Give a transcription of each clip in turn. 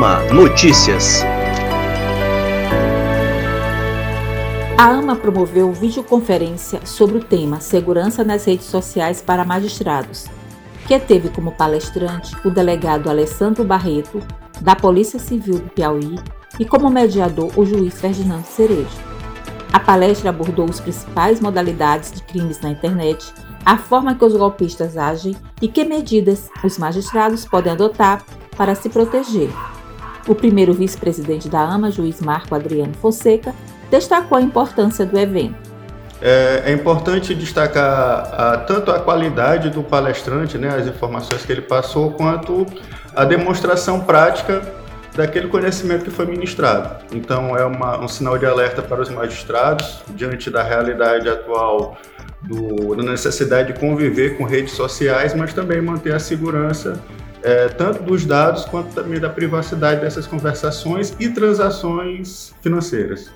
AMA Notícias. A AMA promoveu videoconferência sobre o tema Segurança nas redes sociais para magistrados, que teve como palestrante o delegado Alessandro Barreto, da Polícia Civil do Piauí, e como mediador o juiz Ferdinando Cerejo. A palestra abordou as principais modalidades de crimes na internet, a forma que os golpistas agem e que medidas os magistrados podem adotar para se proteger. O primeiro vice-presidente da AMA, juiz Marco Adriano Fonseca, destacou a importância do evento. É, é importante destacar a, tanto a qualidade do palestrante, né, as informações que ele passou, quanto a demonstração prática daquele conhecimento que foi ministrado. Então, é uma, um sinal de alerta para os magistrados diante da realidade atual do, da necessidade de conviver com redes sociais, mas também manter a segurança é, tanto dos dados quanto também da privacidade dessas conversações e transações financeiras.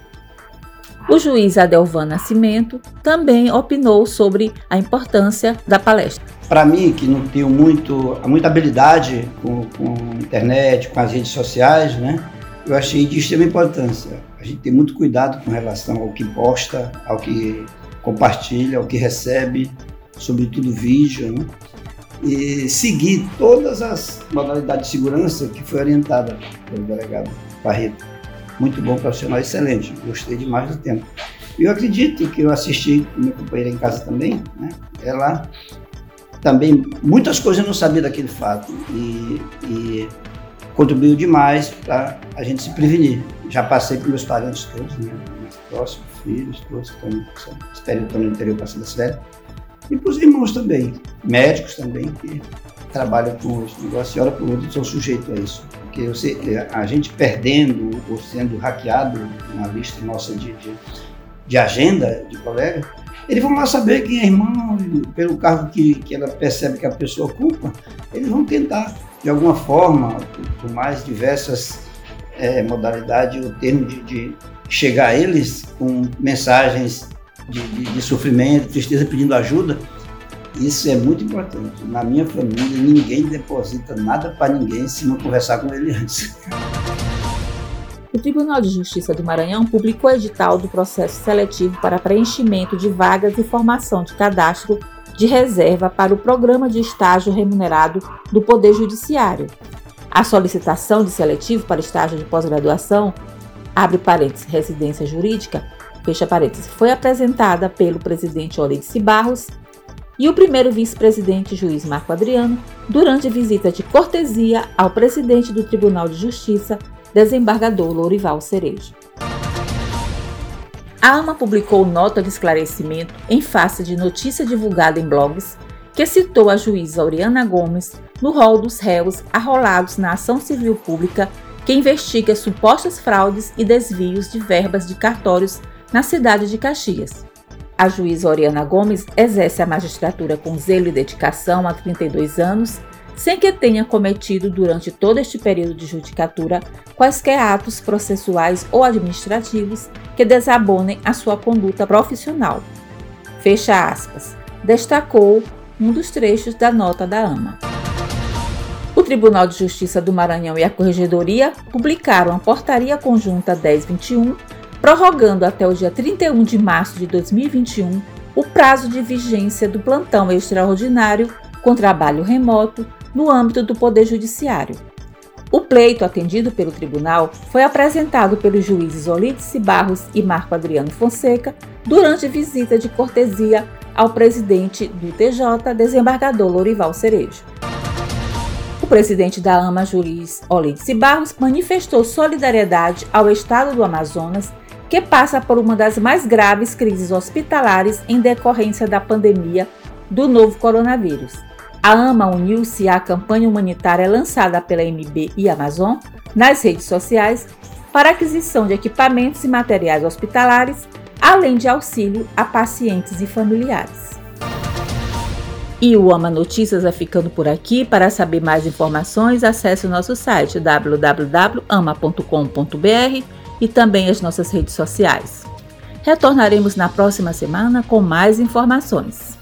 O juiz Adelvan Nascimento também opinou sobre a importância da palestra. Para mim, que não tenho muito, muita habilidade com, com a internet, com as redes sociais, né? eu achei de extrema importância. A gente tem muito cuidado com relação ao que posta, ao que compartilha, ao que recebe, sobretudo vídeo, né? E seguir todas as modalidades de segurança que foi orientada pelo delegado Barreto muito bom profissional, excelente. Gostei demais do tempo. Eu acredito que eu assisti minha companheira em casa também, né? Ela também, muitas coisas eu não sabia daquele fato e, e contribuiu demais para a gente se prevenir. Já passei por meus parentes todos, né? Meus próximos filhos, todos estão, no interior passando a cidade. E para os irmãos também, médicos também, que trabalham com esse negócio e hora por outra são sujeitos a isso. Porque você, a gente perdendo ou sendo hackeado na lista nossa de, de, de agenda de colega, eles vão lá saber quem é irmão, pelo cargo que, que ela percebe que a pessoa ocupa, eles vão tentar, de alguma forma, por, mais diversas é, modalidades, o termo de, de chegar a eles com mensagens de, de, de sofrimento, tristeza, pedindo ajuda, isso é muito importante. Na minha família, ninguém deposita nada para ninguém se não conversar com ele antes. O Tribunal de Justiça do Maranhão publicou o edital do processo seletivo para preenchimento de vagas e formação de cadastro de reserva para o programa de estágio remunerado do Poder Judiciário. A solicitação de seletivo para estágio de pós-graduação, abre parênteses, residência jurídica, fecha parênteses, foi apresentada pelo presidente Ourice Barros e o primeiro vice-presidente juiz Marco Adriano durante visita de cortesia ao presidente do Tribunal de Justiça, desembargador Lourival Cerejo. A AMA publicou nota de esclarecimento em face de notícia divulgada em blogs que citou a juíza Oriana Gomes no rol dos réus arrolados na ação civil pública que investiga supostas fraudes e desvios de verbas de cartórios na cidade de Caxias. A juíza Oriana Gomes exerce a magistratura com zelo e dedicação há 32 anos, sem que tenha cometido durante todo este período de judicatura quaisquer atos processuais ou administrativos que desabonem a sua conduta profissional. Fecha aspas. Destacou um dos trechos da nota da AMA. O Tribunal de Justiça do Maranhão e a Corregedoria publicaram a Portaria Conjunta 1021 prorrogando até o dia 31 de março de 2021 o prazo de vigência do plantão extraordinário com trabalho remoto no âmbito do Poder Judiciário. O pleito atendido pelo tribunal foi apresentado pelos juízes Olídice Barros e Marco Adriano Fonseca durante visita de cortesia ao presidente do TJ, desembargador Lorival Cerejo. O presidente da AMA, juiz Olídice Barros, manifestou solidariedade ao Estado do Amazonas que passa por uma das mais graves crises hospitalares em decorrência da pandemia do novo coronavírus. A AMA uniu-se à campanha humanitária lançada pela MB e Amazon nas redes sociais para aquisição de equipamentos e materiais hospitalares, além de auxílio a pacientes e familiares. E o Ama Notícias vai ficando por aqui. Para saber mais informações, acesse o nosso site www.ama.com.br e também as nossas redes sociais. Retornaremos na próxima semana com mais informações.